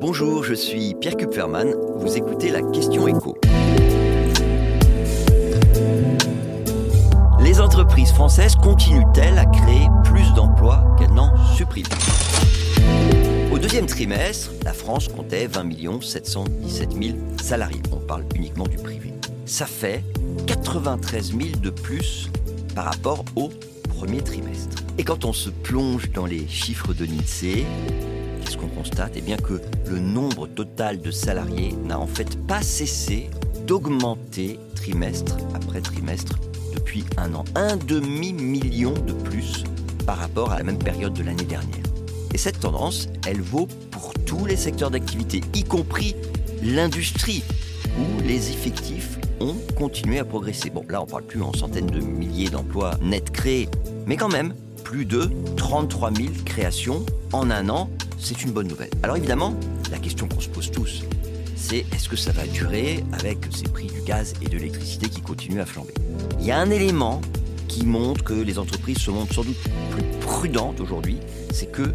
Bonjour, je suis Pierre Kupferman. Vous écoutez la question écho. Les entreprises françaises continuent-elles à créer plus d'emplois qu'elles n'en suppriment? Au deuxième trimestre, la France comptait 20 717 000 salariés. On parle uniquement du privé. Ça fait 93 000 de plus par rapport au premier trimestre. Et quand on se plonge dans les chiffres de l'INSEE, qu'on constate Eh bien que le nombre total de salariés n'a en fait pas cessé d'augmenter trimestre après trimestre depuis un an. Un demi-million de plus par rapport à la même période de l'année dernière. Et cette tendance, elle vaut pour tous les secteurs d'activité, y compris l'industrie, où les effectifs ont continué à progresser. Bon, là, on parle plus en centaines de milliers d'emplois nets créés, mais quand même, plus de 33 000 créations en un an, c'est une bonne nouvelle. Alors évidemment, la question qu'on se pose tous, c'est est-ce que ça va durer avec ces prix du gaz et de l'électricité qui continuent à flamber? Il y a un élément qui montre que les entreprises se montrent sans doute plus prudentes aujourd'hui, c'est que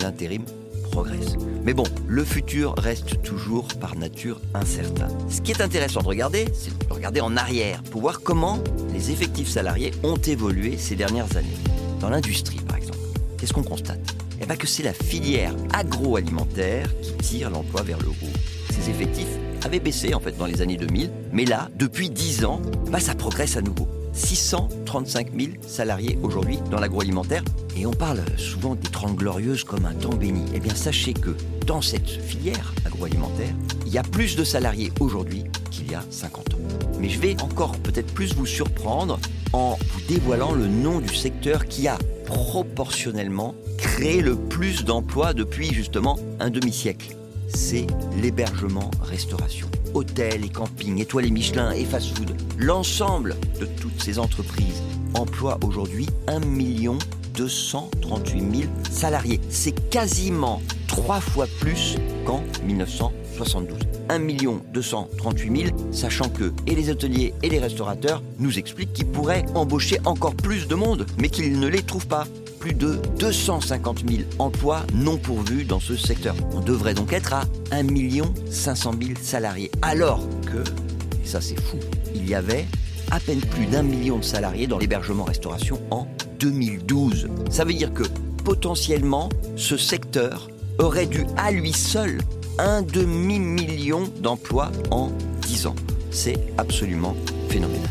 l'intérim progresse. Mais bon, le futur reste toujours par nature incertain. Ce qui est intéressant de regarder, c'est de regarder en arrière pour voir comment les effectifs salariés ont évolué ces dernières années. Dans l'industrie, par exemple, qu'est-ce qu'on constate? Eh bien que c'est la filière agroalimentaire qui tire l'emploi vers le haut. Ses effectifs avaient baissé en fait dans les années 2000, mais là, depuis 10 ans, bah, ça progresse à nouveau. 635 000 salariés aujourd'hui dans l'agroalimentaire. Et on parle souvent des 30 glorieuses comme un temps béni. Eh bien, sachez que dans cette filière agroalimentaire, il y a plus de salariés aujourd'hui qu'il y a 50 ans. Mais je vais encore peut-être plus vous surprendre en vous dévoilant le nom du secteur qui a proportionnellement créé le plus d'emplois depuis justement un demi-siècle. C'est l'hébergement-restauration hôtels et campings, étoilés Michelin et fast-food, l'ensemble de toutes ces entreprises emploient aujourd'hui 1 238 000 salariés. C'est quasiment trois fois plus qu'en 1972. 1 238 000, sachant que et les hôteliers et les restaurateurs nous expliquent qu'ils pourraient embaucher encore plus de monde, mais qu'ils ne les trouvent pas plus de 250 000 emplois non pourvus dans ce secteur. On devrait donc être à 1 500 000 salariés. Alors que, ça c'est fou, il y avait à peine plus d'un million de salariés dans l'hébergement-restauration en 2012. Ça veut dire que potentiellement, ce secteur aurait dû à lui seul un demi-million d'emplois en 10 ans. C'est absolument phénoménal.